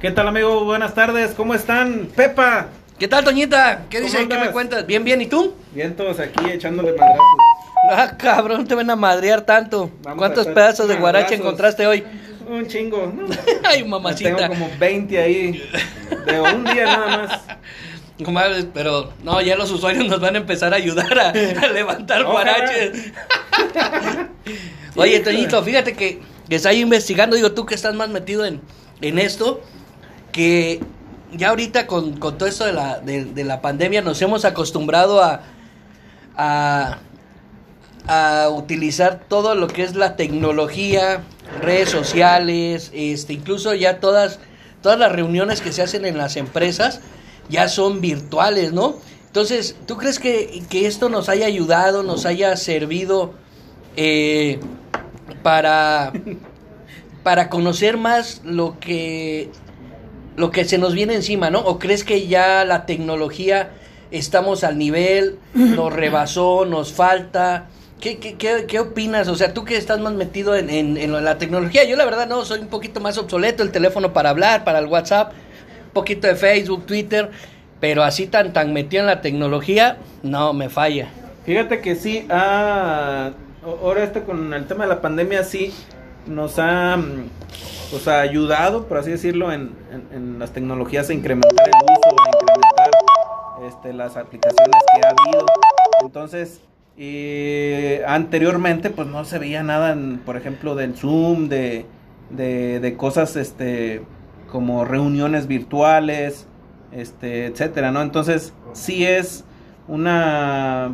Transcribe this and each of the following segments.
¿Qué tal, amigo? Buenas tardes, ¿cómo están? Pepa. ¿Qué tal, Toñita? ¿Qué ¿Cómo dices? ¿Qué me cuentas? Bien, bien, ¿y tú? Bien, todos aquí echándole madrazos. Ah, cabrón, te ven a madrear tanto. Vamos ¿Cuántos pedazos de guarache madrazos. encontraste hoy? Un chingo, ¿no? Ay, Tengo mamacita. como 20 ahí. De un día nada más. Pero no, ya los usuarios nos van a empezar a ayudar a, a levantar guaraches. Oye, Toñito, fíjate que, que está ahí investigando, digo tú que estás más metido en, en esto, que ya ahorita con, con todo esto de la, de, la pandemia nos hemos acostumbrado a, a, a utilizar todo lo que es la tecnología, redes sociales, este, incluso ya todas, todas las reuniones que se hacen en las empresas ya son virtuales, ¿no? Entonces, ¿tú crees que, que esto nos haya ayudado, nos haya servido eh, para, para conocer más lo que, lo que se nos viene encima, ¿no? ¿O crees que ya la tecnología estamos al nivel, nos rebasó, nos falta? ¿Qué, qué, qué, qué opinas? O sea, tú que estás más metido en, en, la tecnología, yo la verdad no, soy un poquito más obsoleto, el teléfono para hablar, para el WhatsApp, un poquito de Facebook, Twitter, pero así tan, tan metido en la tecnología, no, me falla. Fíjate que sí, ah, ahora este con el tema de la pandemia sí nos ha pues, ayudado, por así decirlo, en, en- las tecnologías a incrementar el uso, a incrementar este, las aplicaciones que ha habido. Entonces, anteriormente pues no se veía nada, en, por ejemplo, del Zoom, de, de, de cosas este, como reuniones virtuales, este, etcétera, ¿no? Entonces, sí es una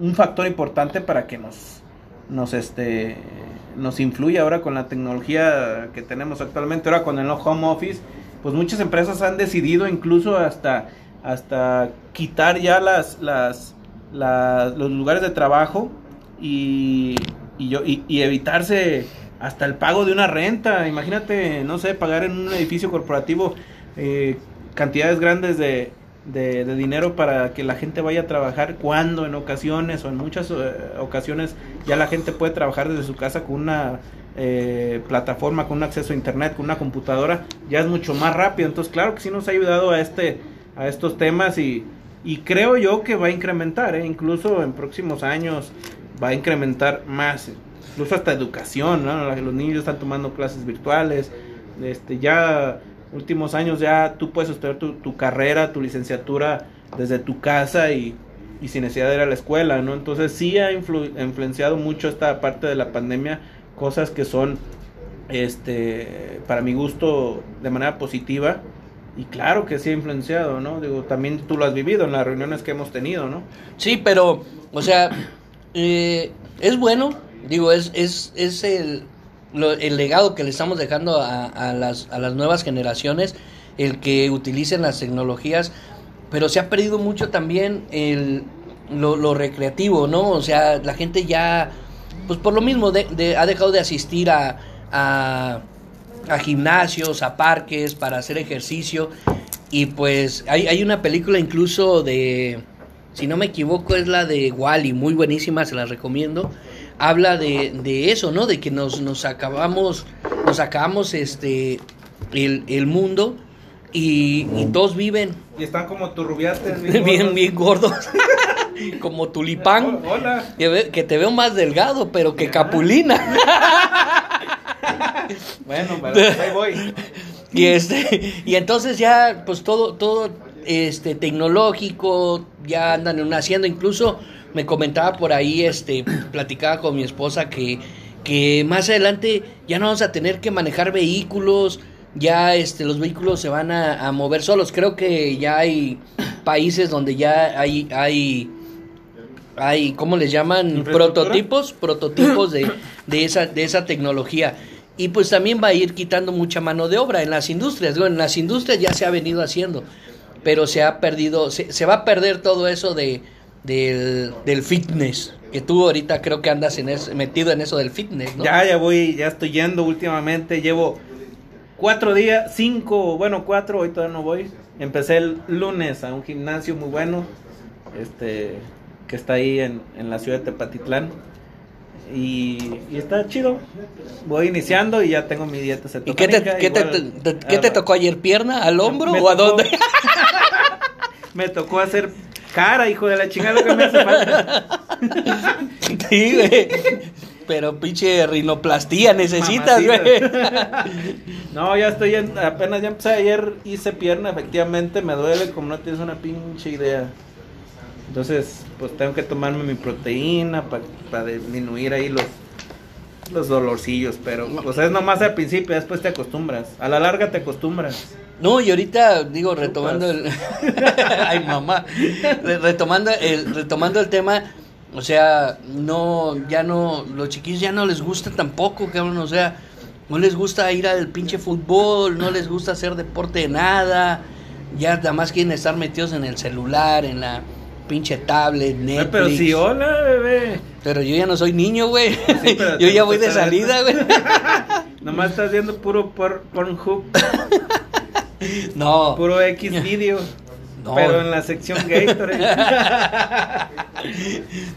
un factor importante para que nos nos este nos influya ahora con la tecnología que tenemos actualmente. Ahora con el home office pues muchas empresas han decidido incluso hasta hasta quitar ya las las, las- los lugares de trabajo y y, yo, y, y evitarse hasta el pago de una renta. Imagínate no sé pagar en un edificio corporativo eh, cantidades grandes de, de, de dinero para que la gente vaya a trabajar cuando en ocasiones o en muchas eh, ocasiones ya la gente puede trabajar desde su casa con una eh, plataforma, con un acceso a internet, con una computadora, ya es mucho más rápido. Entonces, claro que sí nos ha ayudado a este a estos temas y, y creo yo que va a incrementar, ¿eh? incluso en próximos años va a incrementar más, incluso hasta educación, ¿no? Los niños están tomando clases virtuales, este ya últimos años ya tú puedes estudiar tu, tu carrera, tu licenciatura desde tu casa y, y sin necesidad de ir a la escuela, ¿no? Entonces sí ha influ- influenciado mucho esta parte de la pandemia, cosas que son, este, para mi gusto, de manera positiva. Y claro que sí ha influenciado, ¿no? Digo, también tú lo has vivido en las reuniones que hemos tenido, ¿no? Sí, pero, o sea, eh, es bueno, digo, es, es, es el, lo- el legado que le estamos dejando a, las, a las nuevas generaciones, el que utilicen las tecnologías, pero se ha perdido mucho también el, lo, lo recreativo, ¿no? O sea, la gente ya, pues por lo mismo, de- de- ha dejado de asistir a, a, a gimnasios, a parques para hacer ejercicio. Y pues hay, hay una película incluso de, si no me equivoco, es la de Wally, muy buenísima, se la recomiendo. Habla de, de eso, ¿no? De que nos, nos acabamos, nos acabamos este el, el mundo y, y todos viven Y están como turrubiates. bien, bien gordos, como tulipán. Oh, Hola. Que te veo más delgado, pero que capulina. Bueno, pero pues ahí voy. Y este, y entonces ya, pues todo, todo este tecnológico, ya andan en una hacienda, incluso me comentaba por ahí, este, platicaba con mi esposa que, que más adelante ya no vamos a tener que manejar vehículos, ya este, los vehículos se van a, a mover solos. Creo que ya hay países donde ya hay, hay, hay, ¿cómo les llaman? Prototipos, prototipos de, de esa, de esa tecnología. Y pues también va a ir quitando mucha mano de obra en las industrias. Bueno, en las industrias ya se ha venido haciendo, pero se ha perdido, se, se va a perder todo eso de, del, del fitness. Que tú ahorita creo que andas en eso- metido en eso del fitness, ¿no? Ya, ya voy, ya estoy yendo últimamente. Llevo cuatro días, cinco, bueno, cuatro, hoy todavía no voy. Empecé el lunes a un gimnasio muy bueno, este, que está ahí en, en la ciudad de Tepatitlán. Y, y está chido. Voy iniciando y ya tengo mi dieta ¿Y qué te, qué te, igual, te- qué te tocó ayer? ¿Pierna? ¿Al hombro me o a dónde? Me tocó hacer cara, hijo de la chingada que me hace falta. sí, güey. Pero pinche rinoplastía necesitas, güey. No, ya estoy en, apenas ya empecé ayer, hice pierna, efectivamente me duele como no tienes una pinche idea. Entonces, pues tengo que tomarme mi proteína para disminuir ahí los los dolorcillos, pero pues es nomás al principio, después te acostumbras. A la larga te acostumbras. No, y ahorita digo, retomando el... Ay, mamá. Re- Retomando el, retomando el tema, o sea, no, ya no, los chiquillos ya no les gusta tampoco, cabrón, o sea, no les gusta ir al pinche fútbol, no les gusta hacer deporte de nada, ya nada más quieren estar metidos en el celular, en la pinche tablet, Ay, Netflix. pero si hola, bebé. Pero yo ya no soy niño, güey. Sí, yo ya voy de salida, güey. Nomás estás viendo puro por, Pornhub, No. puro X video. No. Pero en la sección Gatorade.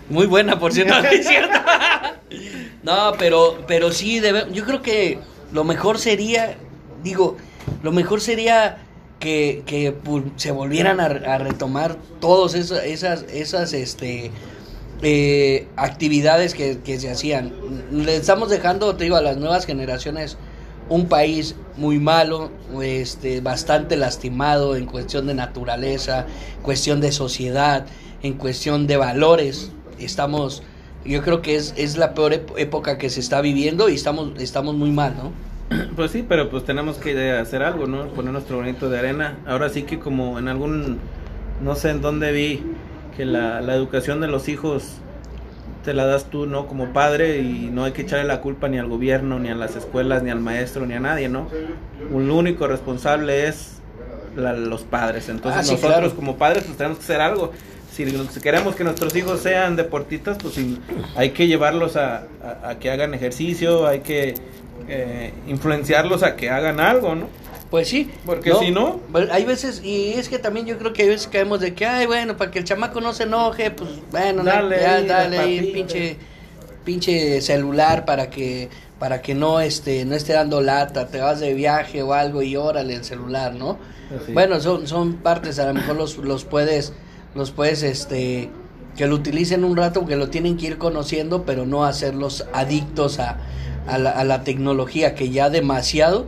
Muy buena, por cierto, ¿no es cierto? No, pero, pero sí, debe- yo creo que lo mejor sería, digo, lo mejor sería que, que pu- se volvieran a, a retomar todas esas, esas, esas este, eh, actividades que, que se hacían. Le estamos dejando, te digo, a las nuevas generaciones un país muy malo, este, bastante lastimado en cuestión de naturaleza, cuestión de sociedad, en cuestión de valores. Estamos, yo creo que es, es la peor época que se está viviendo y estamos, estamos muy mal, ¿no? Pues sí, pero pues tenemos que hacer algo, ¿no? Poner nuestro granito de arena. Ahora sí que como en algún, no sé en dónde vi, que la, la educación de los hijos te la das tú, ¿no? Como padre y no hay que echarle la culpa ni al gobierno, ni a las escuelas, ni al maestro, ni a nadie, ¿no? El único responsable es la- los padres. Entonces Ah, sí, nosotros claro. como padres pues tenemos que hacer algo. Si, si queremos que nuestros hijos sean deportistas, pues hay que llevarlos a, a- a que hagan ejercicio, hay que eh, influenciarlos a que hagan algo, ¿no? Pues sí. Porque si no- Pues Hay veces, y es que también yo creo que hay veces caemos de que, ay, bueno, para que el chamaco no se enoje, pues bueno, no, Dale ya, ahí dale ahí papita. pinche, pinche celular para que para que no este no esté dando lata, te vas de viaje o algo y órale el celular, ¿no? Así. Bueno, son son partes, a lo mejor los los puedes los puedes este que lo utilicen un rato, que lo tienen que ir conociendo, pero no hacerlos adictos a, a, la, a la tecnología que ya demasiado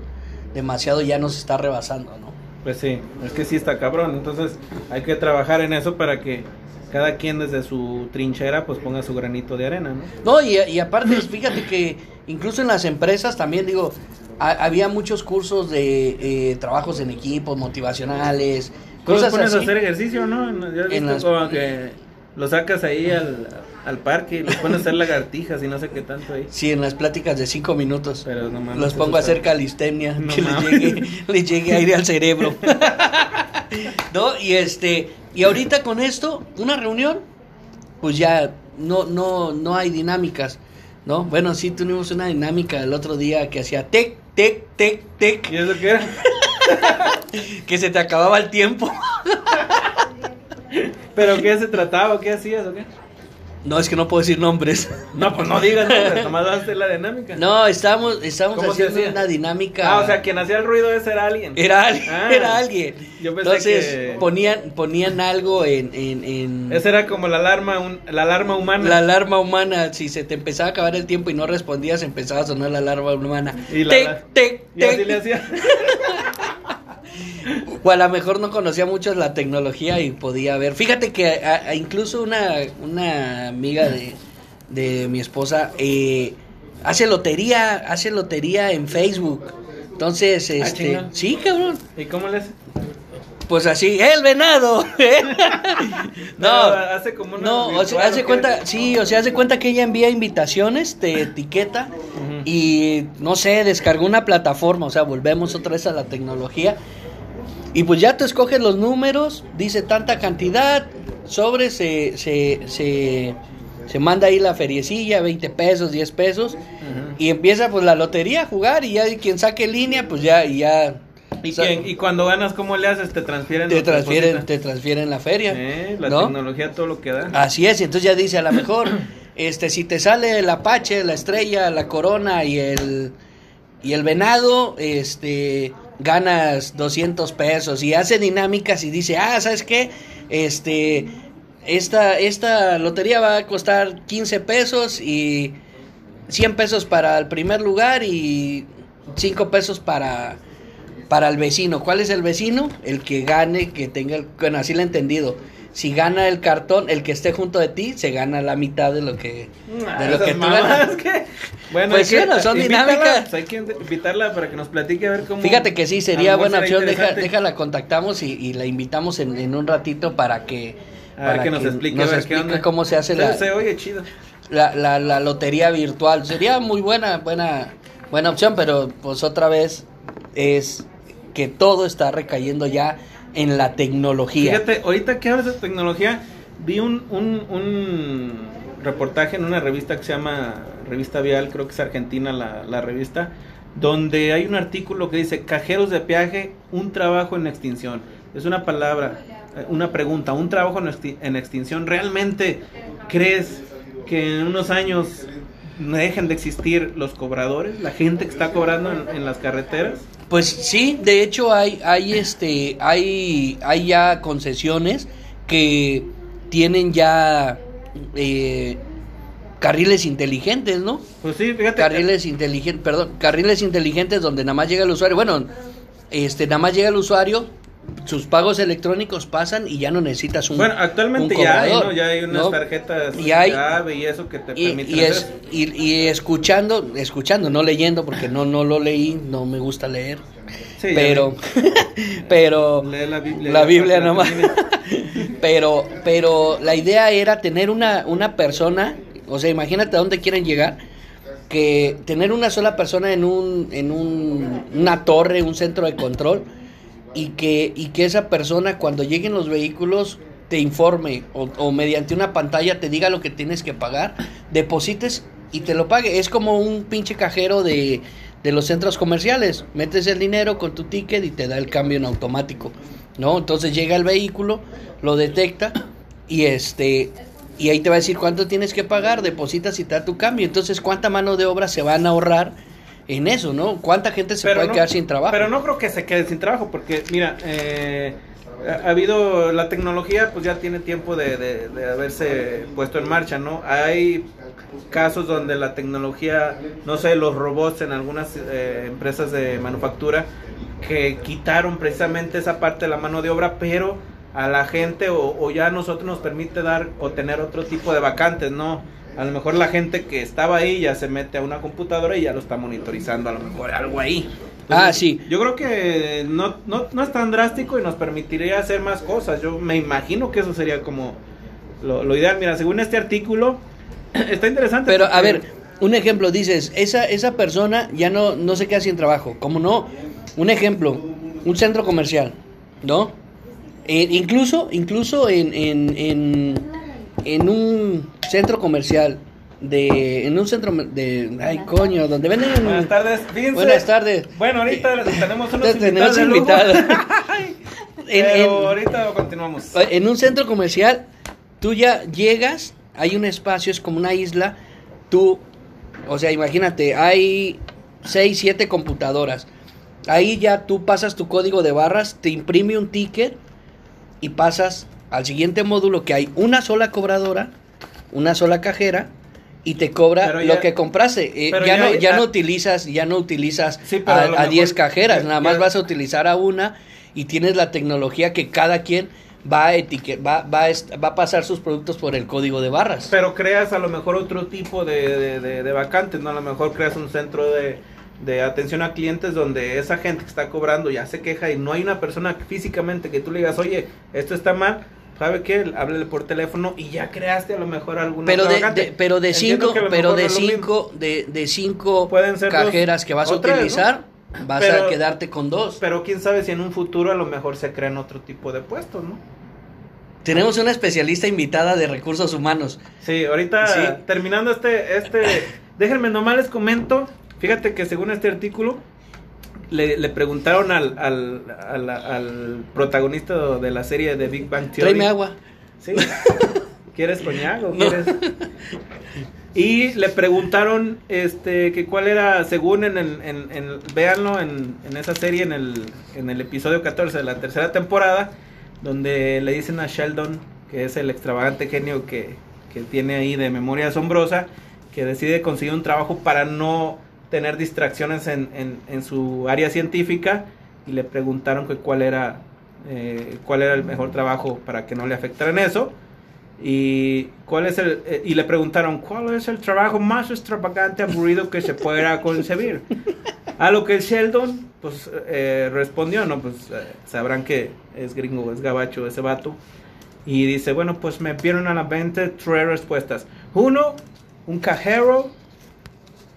demasiado ya nos está rebasando, ¿no? Pues sí, es que sí está cabrón. Entonces hay que trabajar en eso para que cada quien desde su trinchera pues ponga su granito de arena, ¿no? No, y, y aparte, fíjate que incluso en las empresas también, digo, ha- había muchos cursos de eh, trabajos en equipos, motivacionales, cosas pones así. a hacer ejercicio, ¿no? Ya has En las- como que lo sacas ahí al, al parque y los pones a hacer lagartijas y no sé qué tanto ahí. Sí, en las pláticas de cinco minutos. Pero no mames, Los pongo a hacer calistenia, No que le mames. llegue, le llegue aire al cerebro. no, y este, y ahorita con esto, una reunión, pues ya no, no, no hay dinámicas, ¿no? Bueno, sí tuvimos una dinámica el otro día que hacía tec, tec, tec, tec, ¿Y eso qué era? que se te acababa el tiempo. ¿Pero qué se trataba? ¿Qué hacías o qué? No, es que no puedo decir nombres. No, pues no digas, no, nomás hacer la dinámica. No, estábamos, estábamos ¿Cómo se haciendo una dinámica. Ah, o sea, quien hacía el ruido ese era alguien. Era alguien, Ah, era alguien. yo pensé Entonces que- ponían, ponían algo en, en, en Esa era como la alarma, un- la alarma humana. la alarma humana. Si se te empezaba a acabar el tiempo y no respondías, empezaba a sonar la alarma humana. Y la- tec, Y así le hacía. O a lo mejor no conocía mucho la tecnología y podía ver. Fíjate que a- a incluso una, una amiga de, de mi esposa eh, hace lotería, hace lotería en Facebook. Entonces, este, Ah, chinga. sí, cabrón. ¿Y cómo le hace? Pues así, el venado. no, hace como una no, o sea, hace cuenta, sí, o sea, hace cuenta que ella envía invitaciones, te etiqueta y no sé, descargó una plataforma, o sea, volvemos otra vez a la tecnología. Y pues ya tú escoges los números, dice tanta cantidad, sobre se, se, se, se manda ahí la feriecilla, 20 pesos, 10 pesos, y empieza pues la lotería a jugar y ya quien saque línea, pues ya, y ya... ¿Y, o sea, quién- y cuando ganas, ¿cómo le haces? Te transfieren. te transfieren, te transfieren la feria. Eh, la ¿no? tecnología todo lo que da. Así es, y entonces ya dice, a lo mejor este, si te sale el Apache, la Estrella, la Corona y el, y el Venado, este, ganas 200 pesos y hace dinámicas y dice, ah, ¿sabes qué? Este, esta, esta lotería va a costar 15 pesos y 100 pesos para el primer lugar y 5 pesos para, para el vecino. ¿Cuál es el vecino? El que gane, que tenga, bueno, así lo he entendido. Si gana el cartón, el que esté junto de ti, se gana la mitad de lo que, de lo que tú ganas. que- Bueno, Pues sí, no, son invítala, dinámicas. hay que invitarla para que nos platique a ver cómo. Fíjate que sí, sería buena opción. Deja, déjala, contactamos y, y la invitamos en, en un ratito para que, A ver para que nos explique, nos a ver explique qué onda. cómo se hace la, Se oye chido. la, la, la lotería virtual. Sería muy buena, buena, buena opción, pero pues otra vez es que todo está recayendo ya en la tecnología. Fíjate, ahorita que hablas de tecnología, vi un, un, un reportaje en una revista que se llama Revista Vial, creo que es argentina la, la revista, donde hay un artículo que dice cajeros de peaje, un trabajo en extinción. Es una palabra, eh, una pregunta, un trabajo en, exti- en extinción. ¿Realmente crees que en unos años dejen de existir los cobradores, la gente que está cobrando en, en las carreteras? Pues sí, de hecho hay, hay este, hay, hay ya concesiones que tienen ya eh, carriles inteligentes, ¿no? Pues sí, fíjate. Carriles inteligentes, perdón, carriles inteligentes donde nada más llega el usuario. Bueno, este, nada más llega el usuario, sus pagos electrónicos pasan y ya no necesitas un. Bueno, actualmente un ya hay, ¿no? Ya hay unas ¿no? tarjetas Y hay- y eso que te Y, permiten y es, hacer. y, y escuchando, escuchando, no leyendo, porque no, no lo leí, no me gusta leer. Sí, pero, pero, Lee la Biblia. la Biblia nomás. pero, pero la idea era tener una, una persona, o sea, imagínate a dónde quieren llegar, que tener una sola persona en un, en un, una torre, un centro de control, y que, y que esa persona cuando lleguen los vehículos te informe o, o mediante una pantalla te diga lo que tienes que pagar, deposites y te lo pague. Es como un pinche cajero de, de los centros comerciales. Metes el dinero con tu ticket y te da el cambio en automático. ¿No? Entonces llega el vehículo, lo detecta y este y ahí te va a decir cuánto tienes que pagar, depositas y te da tu cambio. Entonces, ¿cuánta mano de obra se van a ahorrar en eso, no? ¿Cuánta gente se puede no- quedar sin trabajo? Pero no creo que se quede sin trabajo, porque mira, eh, ha ha habido la tecnología, pues ya tiene tiempo de, de- de haberse puesto en marcha, ¿no? Hay casos donde la tecnología, no sé, los robots en algunas eh, empresas de manufactura que quitaron precisamente esa parte de la mano de obra, pero a la gente o, o ya a nosotros nos permite dar o tener otro tipo de vacantes, ¿no? A lo mejor la gente que estaba ahí ya se mete a una computadora y ya lo está monitorizando, a lo mejor algo ahí. Ah, sí. Yo creo que no, no, no es tan drástico y nos permitiría hacer más cosas. Yo me imagino que eso sería como lo, lo ideal. Mira, según este artículo, está interesante. Pero a ver, un ejemplo, dices, esa, esa persona ya no, no se queda sin trabajo. ¿Cómo no? Un ejemplo, un centro comercial, ¿no? Eh, incluso, incluso en, en, en, en un centro comercial, de, en un centro de, ay coño, donde venden... Buenas tardes, fíjense. Buenas tardes. Bueno, ahorita tenemos unos Tenemos invitados. En- Pero en- ahorita continuamos. En un centro comercial, tú ya llegas, hay un espacio, es como una isla, tú, o sea, imagínate, hay seis, siete computadoras. Ahí ya tú pasas tu código de barras, te imprime un ticket y pasas al siguiente módulo que hay una sola cobradora, una sola cajera y te cobra ya- lo que compraste. Eh, ya, ya no, ya ah- no utilizas, ya no utilizas Sí, a lo a a 10 mejor- cajeras, ya- nada más vas a utilizar a una y tienes la tecnología que cada quien va a etiquet va, va, a est- va a pasar sus productos por el código de barras. Pero creas a lo mejor otro tipo de, de, de- de vacantes, ¿no? A lo mejor creas un centro de, de atención a clientes donde esa gente que está cobrando ya se queja y no hay una persona físicamente que tú le digas, oye, esto está mal, ¿sabe qué? Háblele por teléfono y ya creaste a lo mejor alguna pero de, pero de Entiendo cinco pero de cinco de, de cinco Pueden ser cajeras dos que vas a utilizar vas Pero- a quedarte con dos Pero quién sabe si en un futuro a lo mejor se crean otro tipo de puestos, ¿no? tenemos una especialista invitada de recursos humanos Sí, ahorita Sí. terminando este, este, déjenme nomás les comento, fíjate que según este artículo, le, le preguntaron al, al, al, al protagonista de la serie de Big Bang Theory. tráeme agua Sí. ¿Quieres coñac o quieres...? Y le preguntaron este que cuál era, según en el, en, en- véanlo en, en esa serie, en el, en el episodio 14 de la tercera temporada, donde le dicen a Sheldon, que es el extravagante genio que, que tiene ahí de memoria asombrosa, que decide conseguir un trabajo para no tener distracciones en, en, en su área científica, y le preguntaron que cuál era, eh, cuál era el mejor trabajo para que no le afectaran eso. Y cuál es el eh, y le preguntaron cuál es el trabajo más extravagante aburrido que se pueda concebir. A lo que Sheldon pues eh, respondió, no pues eh, sabrán que es gringo, es gabacho ese vato. Y dice, bueno, pues me vieron a la mente tres respuestas. Uno, un cajero.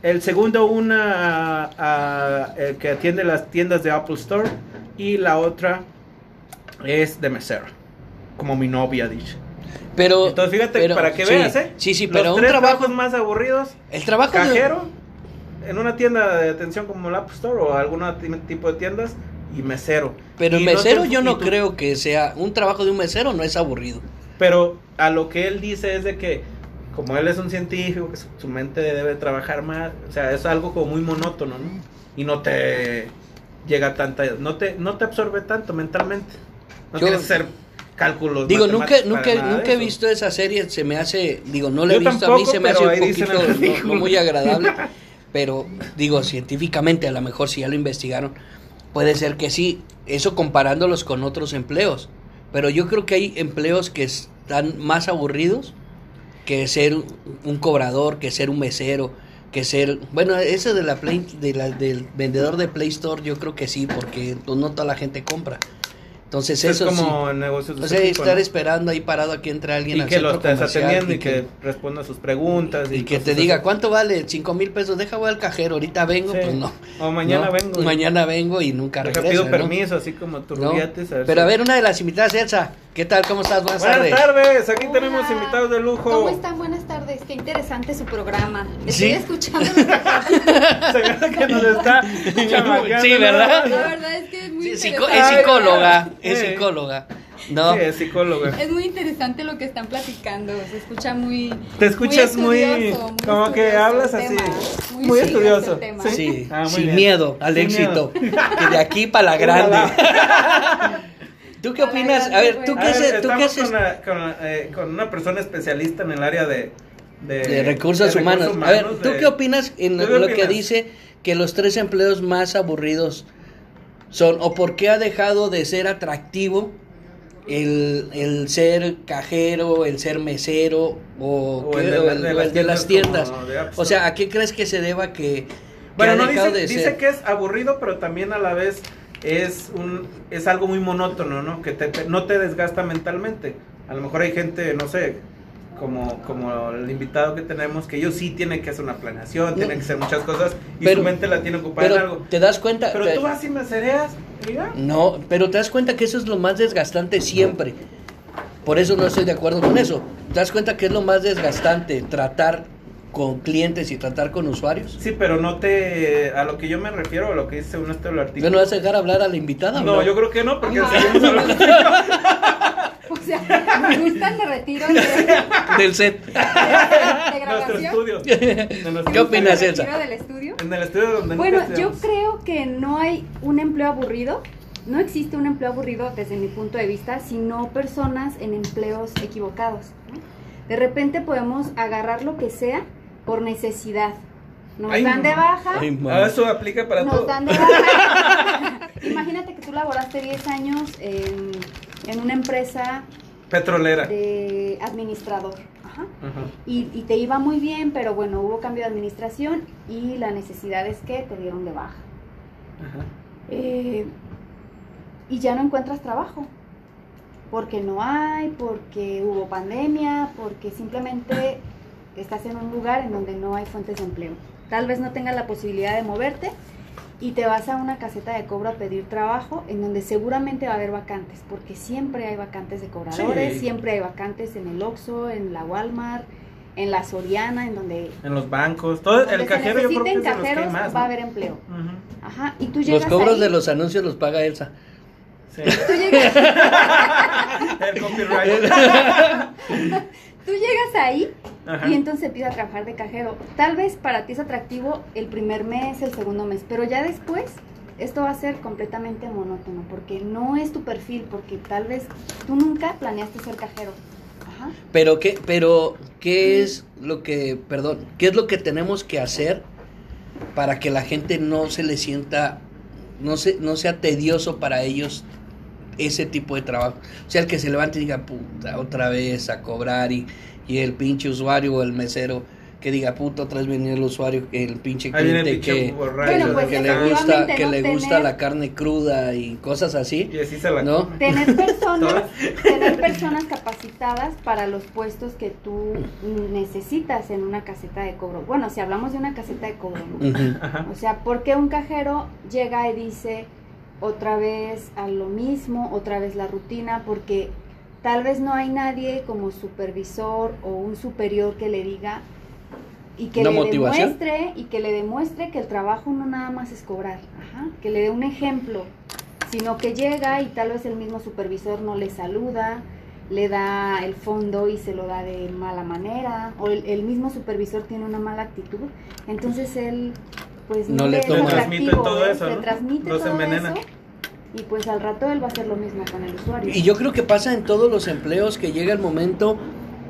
El segundo, una el que atiende las tiendas de Apple Store. Y la otra es de mesero. Como mi novia dice. Pero. Entonces fíjate, pero- para que sí, veas, ¿eh? Sí, sí, Los pero un tres trabajo. trabajos más aburridos. El trabajo. de- Cajero, en una tienda de atención como el App Store o algún ti- tipo de tiendas. Y mesero. Pero el no mesero te- yo no tú- creo que sea. Un trabajo de un mesero no es aburrido. Pero a lo que él dice es de que, como él es un científico, que su, su mente debe trabajar más. O sea, es algo como muy monótono, ¿no? Y no te llega tanta. No te, no te absorbe tanto mentalmente. No Yo- tienes que hacer cálculos. Digo, nunca, nunca, nunca he visto esa serie, se me hace, digo, no la he Yo visto, a mí tampoco, se me hace un poquito no- no, muy agradable, pero digo, científicamente a lo mejor si ya lo investigaron, puede ser que sí, eso comparándolos con otros empleos, pero yo creo que hay empleos que están más aburridos que ser un cobrador, que ser un mesero, que ser, bueno, eso de la Play, de la, del vendedor de Play Store, yo creo que sí, porque no toda la gente compra. Entonces Es eso sí. como en negocios de O sea, tipo, estar ¿no? esperando ahí parado aquí entre alguien Y al que lo estés atendiendo y que responda a sus preguntas. y que cosas te así. diga, ¿cuánto vale? Cinco mil pesos, deja voy al cajero, ahorita vengo, Sí. pues no. O mañana No, vengo. Mañana vengo y nunca Deja, regreso. pido permiso, así como tu ¿no? rubiates, Pero si- a ver, una de las invitadas, Elsa, ¿qué tal? ¿Cómo estás? Buenas, Buenas tardes. tardes, aquí Hola. tenemos invitados de lujo. ¿Cómo están? Buenas tardes. Qué interesante su programa. Estoy Sí. escuchando. Se ve que nos está Sí. ¿verdad? La verdad es que es muy Sí, interesante. es psicóloga, es psicóloga. No, Sí, es psicóloga. Es muy interesante lo que están platicando. Se escucha muy. Te escuchas muy- estudioso, muy como que hablas así, muy estudioso, sí. sí, Ah, muy sin bien. miedo al Sin éxito. miedo. Que de aquí para la grande. ¿Tú qué opinas? A ver. ¿tú qué haces? Con, eh, con una persona especialista en el área de... De, de recursos de humanos. recursos A ver, ¿tú de- qué opinas en ¿Tú qué lo que dice que los tres empleos más aburridos son o por qué ha dejado de ser atractivo el, el ser cajero, el ser mesero o, el de la- el- las el de las tiendas O sea, ¿a qué crees que se deba que, Bueno, no, dice, de dice ser? que es aburrido, pero también a la vez es un es algo muy monótono, ¿no? Que te, te- no te desgasta mentalmente. A lo mejor hay gente, no sé, como, como el invitado que tenemos, que ellos sí tienen que hacer una planeación, tienen que hacer muchas cosas y Pero- su mente la tiene ocupada en algo. te das cuenta... Pero te- tú vas y me cereas, diga. No, pero te das cuenta que eso es lo más desgastante siempre. Por eso no estoy de acuerdo con eso. ¿Te das cuenta que es lo más desgastante tratar con clientes y tratar con usuarios? Sí, pero no te. A lo que yo me refiero, a lo que dice un este el ¿No artículo. me vas a dejar hablar a la invitada? o No, yo creo que no, porque No. seguimos hablando O sea, me gustan de retiro de, de, Del set. de estudio. De nuestro- ¿Qué opinas, ¿Me Elsa? retiro del estudio? En el estudio donde Bueno, nunca yo creo que no hay un empleo aburrido. No existe un empleo aburrido desde mi punto de vista, sino personas en empleos equivocados. ¿no? De repente podemos agarrar lo que sea por necesidad. Nos Ay, dan de baja. Ay, Ah, eso aplica para Nos todo. dan de baja. Imagínate que tú laboraste 10 años en, en una empresa Petrolera. de administrador. Ajá. Ajá. Y, y te iba muy bien, pero bueno, hubo cambio de administración y la necesidad es que te dieron de baja. Ajá. Eh, y ya no encuentras trabajo. Porque no hay, porque hubo pandemia, porque simplemente estás en un lugar en donde no hay fuentes de empleo. Tal vez no tengas la posibilidad de moverte y te vas a una caseta de cobro a pedir trabajo en donde seguramente va a haber vacantes, porque siempre hay vacantes de cobradores, Sí. siempre hay vacantes en el Oxxo, en la Walmart, en la Soriana, en donde, En los bancos. Todo, el se cajero yo creo que es necesiten de los que hay va a haber empleo. Ajá, y tú llegas Los cobros ahí- de los anuncios los paga Elsa. Sí. tú llegas- El copyright. tú llegas ahí Ajá. y entonces empiezas a trabajar de cajero. Tal vez para ti es atractivo el primer mes, el segundo mes, pero ya después esto va a ser completamente monótono porque no es tu perfil, porque tal vez tú nunca planeaste ser cajero. Ajá. Pero qué, pero qué es lo que, perdón, qué es lo que tenemos que hacer para que la gente no se le sienta, no se, no sea tedioso para ellos ese tipo de trabajo. O sea, el que se levante y diga, puta, otra vez a cobrar y, y el pinche usuario o el mesero que diga, puta, otra vez venía el usuario, el pinche viene el cliente pinche que, Bueno, pues, que le gusta, que ¿no? le gusta Tener- la carne cruda y cosas así. Y así se la ¿No? Tener personas, tener personas capacitadas para los puestos que tú necesitas en una caseta de cobro. Bueno, si hablamos de una caseta de cobro. O sea, ¿por qué un cajero llega y dice otra vez a lo mismo, otra vez la rutina? Porque tal vez no hay nadie como supervisor o un superior que le diga y que ¿Una le motivación? demuestre y que le demuestre que el trabajo no nada más es cobrar, Ajá, que le dé un ejemplo, sino que llega y tal vez el mismo supervisor no le saluda, le da el fondo y se lo da de mala manera, o el, el mismo supervisor tiene una mala actitud, entonces él pues No le es toma- Le transmite atractivo, todo eso, le ¿no? transmite todo envenena. eso y pues al rato él va a hacer lo mismo con el usuario. Y yo creo que pasa en todos los empleos que llega el momento,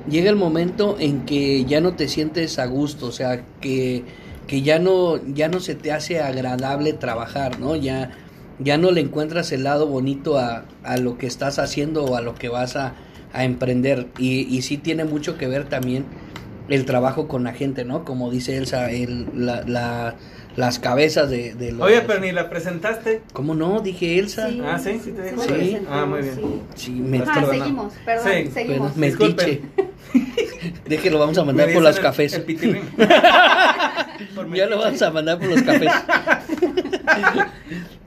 llega el momento en que ya no te sientes a gusto, o sea, que, que ya no, ya no se te hace agradable trabajar, ¿no? Ya, ya no le encuentras el lado bonito a, a lo que estás haciendo o a lo que vas a, a emprender. Y, y sí tiene mucho que ver también el trabajo con la gente, ¿no? Como dice Elsa, el, la, la- las cabezas de, de los... Oye, pero ni la presentaste. ¿Cómo no? Dije Elsa. Ah, ¿sí? ¿Sí te dijo? Sí. Ah, muy bien. sí. Sí, me perdona. seguimos, perdón, Sí, seguimos. Bueno, metiche. Déjelo, vamos a mandar por los el- cafés. el. Por ya lo vamos a mandar por los cafés.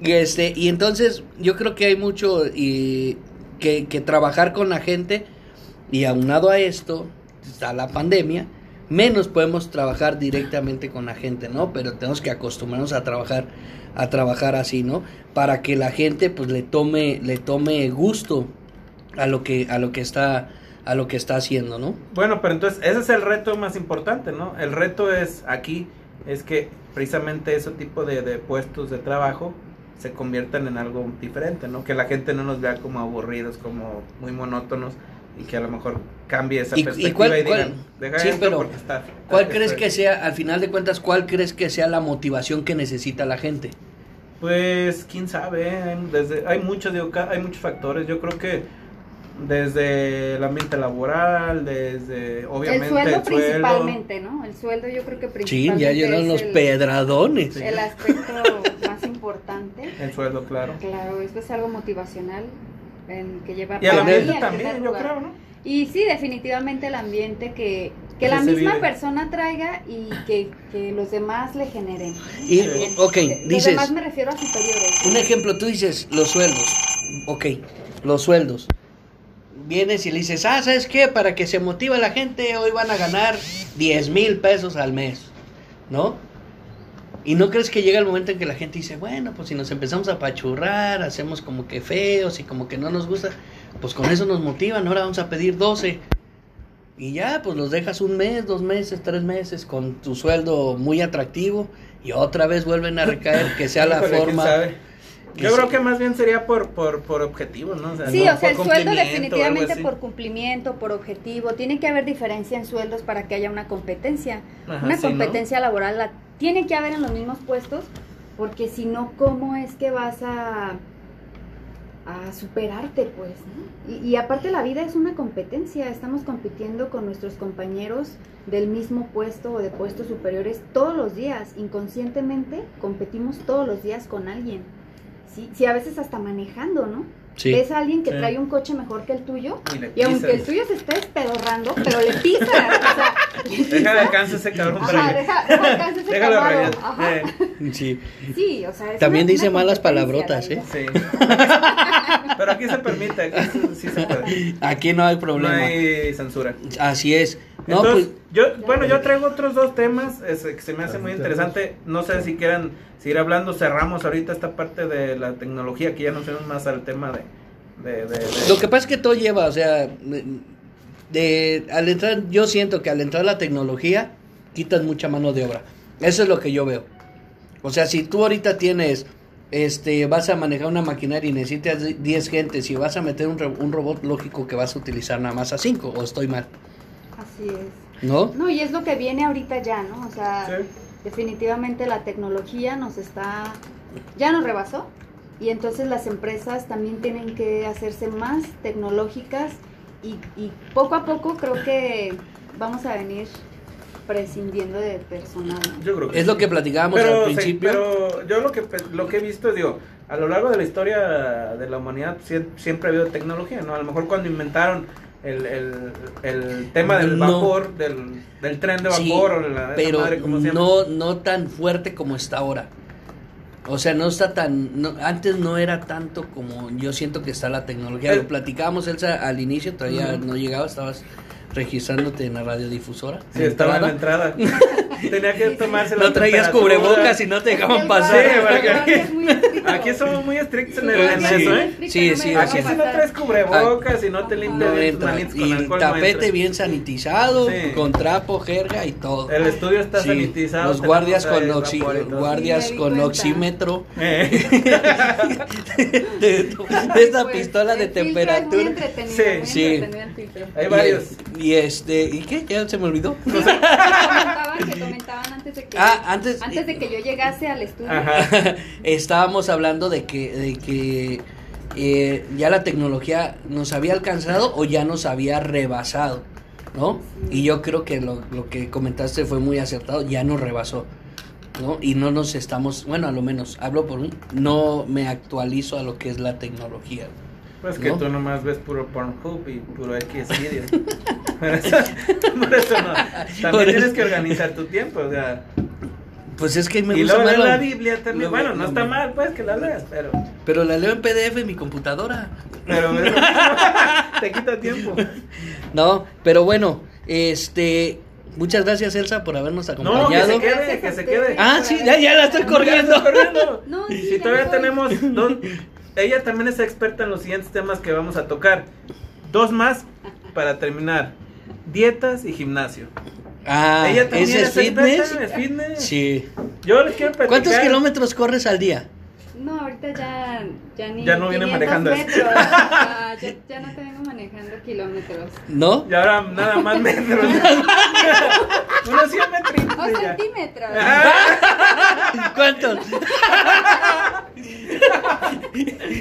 y este, y entonces yo creo que hay mucho y que, que trabajar con la gente y aunado a esto está la pandemia, menos podemos trabajar directamente con la gente, ¿no? Pero tenemos que acostumbrarnos a trabajar a trabajar así, ¿no? Para que la gente pues le tome le tome gusto a lo que a lo que está a lo que está haciendo, ¿no? Bueno, pero entonces ese es el reto más importante, ¿no? El reto es aquí, es que precisamente ese tipo de, de puestos de trabajo se conviertan en algo diferente, ¿no? Que la gente no nos vea como aburridos, como muy monótonos y que a lo mejor cambie esa ¿Y- y perspectiva y, cuál- digan, cuál- deja sí, esto pero porque está... ¿Cuál está- crees que sea, al final de cuentas, cuál crees que sea la motivación que necesita la gente? Pues quién sabe, hay, desde, hay muchos, digo, hay muchos factores. Yo creo que desde el ambiente laboral, desde obviamente el sueldo el sueldo. principalmente, ¿no? El sueldo yo creo que Sí, principalmente ya llegaron los el, pedradones. Sí. el aspecto más importante. El sueldo, claro. Claro, esto es algo motivacional en que lleva Y el ambiente también, yo creo, ¿no? Y sí, definitivamente el ambiente que, que Que la misma vive. persona traiga y que, que los demás le generen. Y, También. ok, Eh, Los dices, demás me refiero a superiores. un ejemplo, tú dices los sueldos. Ok, los sueldos. Vienes y le dices, ah, ¿sabes qué? Para que se motive la gente, hoy van a ganar 10 mil pesos al mes, ¿no? Y no crees que llega el momento en que la gente dice, bueno, pues si nos empezamos a pachurrar, hacemos como que feos y como que no nos gusta, pues con eso nos motivan, ahora vamos a pedir 12. Y ya, pues los dejas un mes, dos meses, tres meses con tu sueldo muy atractivo y otra vez vuelven a recaer, que sea la forma. Yo se- creo que más bien sería por, por, por objetivo, ¿no? Sí, no o sea, el sueldo o definitivamente por cumplimiento, por objetivo. Tiene que haber diferencia en sueldos para que haya una competencia. Ajá, una sí, ¿no? competencia laboral la tiene que haber en los mismos puestos, porque si no, ¿cómo es que vas a, a superarte, pues? ¿no? Y, y aparte la vida es una competencia, estamos compitiendo con nuestros compañeros del mismo puesto o de puestos superiores todos los días, inconscientemente competimos todos los días con alguien. Sí, sí a veces hasta manejando, ¿no? Sí. Ves a alguien que Sí. trae un coche mejor que el tuyo Y, y aunque el tuyo se esté despedorrando, pero le pisas. o sea, le Deja de alcance ese cabrón para Ajá, deja, deja alcance ese Déjalo rayar. Ajá. Eh, Sí. Sí, o sea, es También una- dice una malas palabrotas, la ¿eh? sí. Pero aquí se permite, aquí sí, se puede. Aquí no hay No problema. hay censura. Así es. No, Entonces, pues, yo, bueno, yo traigo otros dos temas es, que se me hace muy interesante. No sé si quieran seguir hablando. Cerramos ahorita esta parte de la tecnología, que ya nos fuimos más al tema de. de, de- de- lo que pasa es que todo lleva, o sea, de, al entrar, yo siento que al entrar la tecnología, quitas mucha mano de obra. Eso es lo que yo veo. O sea, si tú ahorita tienes, este, vas a manejar una maquinaria y necesitas 10 gentes y vas a meter un, un robot lógico que vas a utilizar nada más a 5, o estoy mal, Así es. ¿no? No, y es lo que viene ahorita ya, ¿no? O sea, Sí. definitivamente la tecnología nos está, ya nos rebasó y entonces las empresas también tienen que hacerse más tecnológicas y, y poco a poco creo que vamos a venir prescindiendo de personal. ¿no? Yo creo que Es lo que platicábamos pero, al sí, principio. pero yo lo que lo que he visto, digo, a lo largo de la historia de la humanidad sie- siempre ha habido tecnología, ¿no? A lo mejor cuando inventaron el, el, el tema del No. vapor, del, del tren de Sí, vapor, o la, pero madre, ¿cómo se llama? no, no tan fuerte como está ahora. O sea, no está tan, no- antes no era tanto como yo siento que está la tecnología. El- Lo platicábamos, Elsa, al inicio, todavía no llegaba, estabas registrándote en la radiodifusora. Sí, estaba en la entrada. Tenía que tomarse la No traías cubrebocas y no te dejaban pasar. Sí, porque. Aquí somos muy estrictos en, Sí, el, en es eso, ¿eh? Sí, no sí, Aquí si no traes cubrebocas y no te limpias No con Y alcohol, no tapete bien sanitizado, Sí. con trapo, jerga y todo. El estudio está Sí, sanitizado. Los guardias con, oxi- guardias Sí, con oxímetro. Eh. de, esa Pues, pistola de temperatura. Sí. muy Sí. Hay varios. Y, y este, ¿y qué? Ya se me olvidó. que antes de que Ah, antes- antes de que yo llegase al estudio. Ajá. Estábamos hablando de que, de que eh, ya la tecnología nos había alcanzado o ya nos había rebasado, ¿no? Y yo creo que lo, lo que comentaste fue muy acertado, ya nos rebasó, ¿no? Y no nos estamos, bueno, a lo menos, hablo por mí, no me actualizo a lo que es la tecnología. Pues que ¿No? tú nomás ves puro Pornhub y puro X video. por, eso, por eso no. También Por tienes eso. que organizar tu tiempo, o sea. Pues es que me y gusta luego más la Biblia también. lo- bueno, no lo- está mal, pues, que la leas, pero. Pero la leo en PDF en mi computadora. Pero te quita tiempo. No, pero bueno, este, muchas gracias Elsa por habernos No, que acompañado. se quede, que se quede. Ah, sí, ya, ya la estoy corriendo. Ya estás corriendo. No, sí, si todavía tenemos dos, ella también es experta en los siguientes temas que vamos a tocar. Dos más para terminar. Dietas y gimnasio. Ah, ella también ¿ese es fitness? experta en fitness. Sí. Yo les quiero platicar. ¿Cuántos kilómetros corres al día? No, ahorita ya, ya ni Ya no viene 500 manejando metros. Ya, ya, ya no te vengo manejando kilómetros. ¿No? Y ahora nada más metros. Unos 100 metritos. O ya. centímetros. Ah, ¿Cuántos?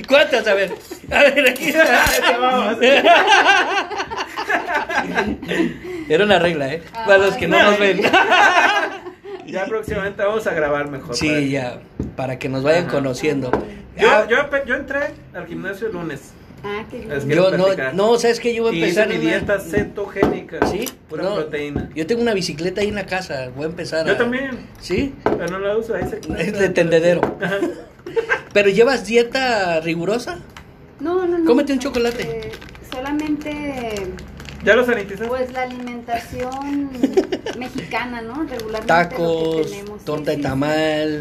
¿Cuántos? A ver. A ver, aquí. ya vamos. Era una regla, ¿eh? Ah, Para los que no bueno. nos ven. Ya próximamente vamos a grabar mejor. Sí, que- ya. Para que nos vayan Ajá. conociendo. Yo, Ah, yo, yo entré al gimnasio el lunes. Ah, qué. Es que- yo no, platicar. no, ¿sabes qué? Yo voy a Y hice empezar mi en una- dieta cetogénica. ¿Sí? Pura No, proteína. Yo tengo una bicicleta ahí en la casa. Voy a empezar Yo a... también. ¿Sí? Pero no la uso. Ahí se Es de tendedero. Ajá. ¿Pero llevas dieta rigurosa? No, no, no. Cómete un chocolate. Eh, solamente, ¿Ya lo sanitizaste? pues la alimentación mexicana, ¿no? Regularmente. lo que Tacos, tenemos. Torta sí, de tamal,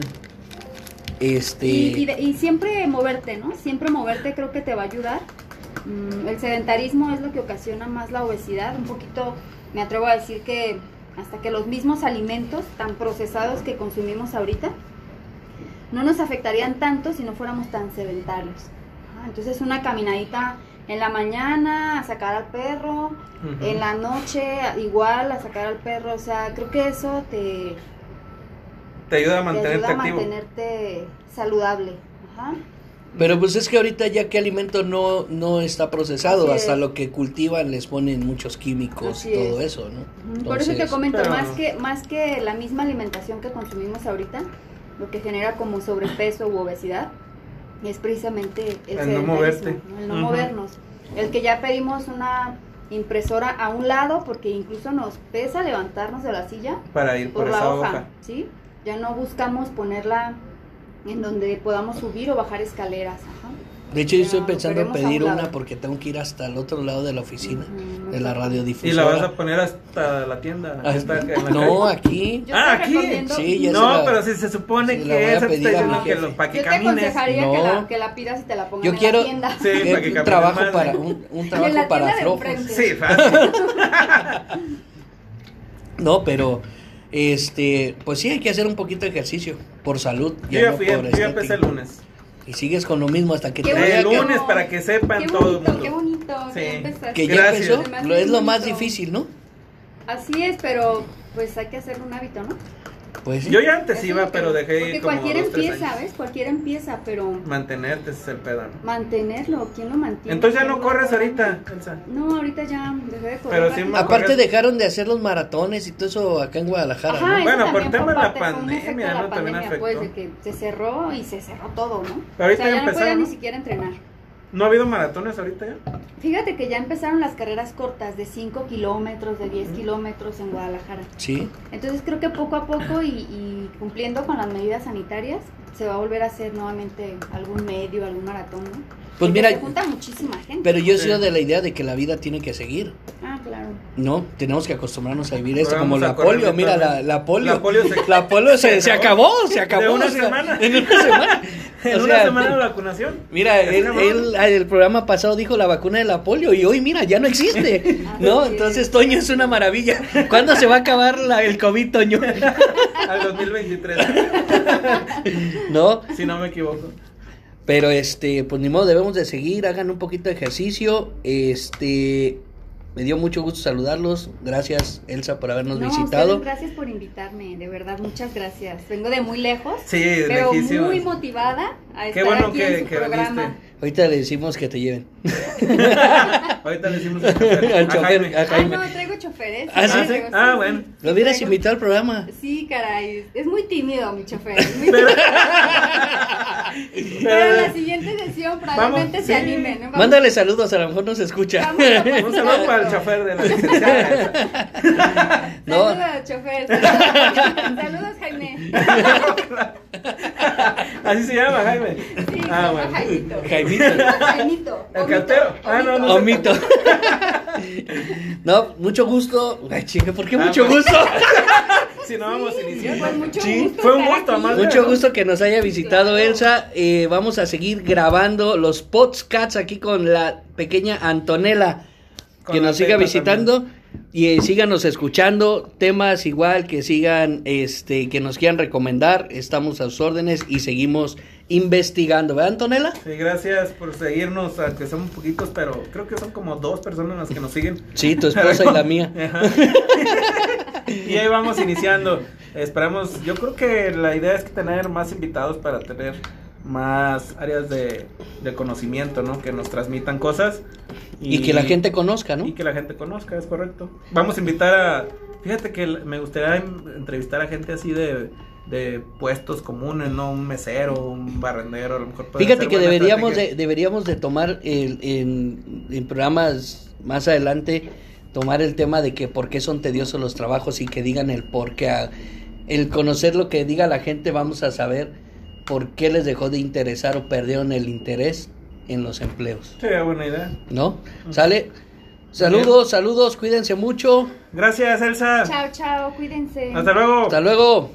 este... Y, y de- y siempre moverte, ¿no? Siempre moverte creo que te va a ayudar. Mm, el sedentarismo es lo que ocasiona más la obesidad. Un poquito, me atrevo a decir que hasta que los mismos alimentos tan procesados que consumimos ahorita no nos afectarían tanto si no fuéramos tan sedentarios. Ah, Entonces una caminadita en la mañana a sacar al perro, en la noche igual a sacar al perro, o sea, creo que eso te, Te ayuda a te mantenerte ayuda a activo. mantenerte saludable. Ajá. Pero pues es que ahorita ya que alimento no, no está procesado, Así hasta es. lo que cultivan les ponen muchos químicos Así y todo es. eso, ¿no? Por eso te comento, pero- más que más que la misma alimentación que consumimos ahorita, lo que genera como sobrepeso u obesidad es precisamente el, El no moverte. ¿no? el no movernos. El que ya pedimos una impresora a un lado porque incluso nos pesa levantarnos de la silla Para ir por, por esa la hoja. hoja, ¿sí? Ya no buscamos ponerla en donde podamos subir o bajar escaleras, ajá. De hecho, yo estoy pensando en pedir un una porque tengo que ir hasta el otro lado de la oficina, Ujú, de la no. Y radiodifusora. la vas a poner hasta la tienda. Ah, Está en la no, calle. aquí. Yo Ah, aquí. Sí, ya No, la- pero si se supone que los para que Yo te camines. aconsejaría que, No. la, que la pidas y te la pongan Yo en quiero la tienda. Sí, que para que un trabajo más, para un, trabajo la para flojos. Sí, fácil. No, pero este, pues sí hay que hacer un poquito de ejercicio por salud, Yo ya no fui, por yo empecé el lunes. Y sigues con lo mismo hasta que Qué te El bonito. que, lunes para que sepan Qué todo el bonito, mundo. qué bonito. Sí. que ya empezaste. que ya Gracias. empezó, Se me hace lo- es lo más bonito. difícil, ¿no? Así es, pero pues hay que hacerlo un hábito, ¿no? Pues sí. Yo ya antes Eso es iba, pero dejé Porque como cualquiera dos, empieza, años. ¿ves? Cualquiera empieza, pero Mantenerte ese es el pedo. mantenerlo, ¿quién lo mantiene? Entonces ya ¿Quién no corres ahorita, Elsa. No, ahorita ya dejé de correr. Pero sí Aparte corres. dejaron de hacer los maratones y todo eso acá en Guadalajara, Ajá, ¿no? Bueno, por también tema de la pandemia, ¿no? la También pandemia, pues, afectó. de que se cerró y se cerró todo, ¿no? Pero ahorita o sea, ya ya no podía empezaron, ni siquiera entrenar. ¿No ha habido maratones ahorita ya? Fíjate que ya empezaron las carreras cortas de 5 kilómetros, de 10 kilómetros en Guadalajara. Sí. Entonces creo que poco a poco y, y cumpliendo con las medidas sanitarias se va a volver a hacer nuevamente algún medio, algún maratón, ¿no? Pues Porque mira, se junta muchísima gente. pero yo he sido de la idea de que la vida tiene que seguir. Ah, claro. No, tenemos que acostumbrarnos a vivir esto como la polio, mira la, la polio. La polio se- La polio se, acabó. se acabó. De una o sea, semana. En una semana. En O una sea, semana de vacunación. Mira, él, él, el programa pasado dijo la vacuna de la polio y hoy mira, ya no existe. ¿No? Así es. Entonces Toño es una maravilla. ¿Cuándo se va a acabar la- el COVID, Toño? Al 2023. ¿No? si no me equivoco. Pero este, pues ni modo, debemos de seguir, hagan un poquito de ejercicio. Este, me dio mucho gusto saludarlos. Gracias, Elsa, por habernos No, visitado. ustedes, gracias por invitarme, de verdad, muchas gracias. Vengo de muy lejos, Sí, pero lejísimos. muy motivada a Qué estar bueno aquí que- en su que programa. Ahorita le decimos que te lleven. Ahorita le decimos al chofer. Al A chofer, Jaime. a Ah, Jaime. no, traigo choferes. ¿Ah, sí? traigo- Ah, bueno. Lo hubieras traigo- invitado al programa. Sí, caray, es muy tímido mi chofer. es muy tímido. Pero en la siguiente sesión probablemente Vamos, se sí. Vamos- Mándale saludos, a lo mejor nos escucha. Un saludo para el chofer de la licenciada. No. Saludos, chofer. Saludos, Saludos, Jaime. Así se llama, Jaime. Sí, ah, bueno. Jaimito. El cartero. Ah, no, no. Omito. No, mucho gusto. Ay, chinga, ¿por qué Ah, mucho bueno. gusto? Si no vamos Pues mucho Sí, gusto fue un gusto. Amanda. Mucho gusto que nos haya visitado Claro. Elsa. Eh, vamos a seguir grabando los podcasts aquí con la pequeña Antonella. Con que nos siga visitando y eh, síganos escuchando temas igual que sigan este que nos quieran recomendar estamos a sus órdenes y seguimos investigando ¿verdad Antonella? Sí, gracias por seguirnos, aunque somos poquitos, pero creo que son como dos personas las que nos siguen. sí tu esposa y la mía Ajá. y ahí vamos iniciando. Esperamos, yo creo que la idea es que tener más invitados para tener más áreas de, de conocimiento, ¿no? Que nos transmitan cosas. y, que la gente conozca ¿no? Y que la gente conozca, es correcto. Vamos a invitar a... Fíjate que me gustaría en- entrevistar a gente así de, de puestos comunes, ¿no? Un mesero, un barrendero, a lo mejor puede Fíjate ser que deberíamos de, deberíamos de tomar el- en, en programas más adelante tomar el tema de que por qué son tediosos los trabajos y que digan el por qué. a- El conocer lo que diga la gente vamos a saber por qué les dejó de interesar o perdieron el interés en los empleos. Sería buena idea. ¿No? ¿Sale? Saludos, saludos, cuídense mucho. Gracias, Elsa. Chao, chao, cuídense. Hasta luego. Hasta luego.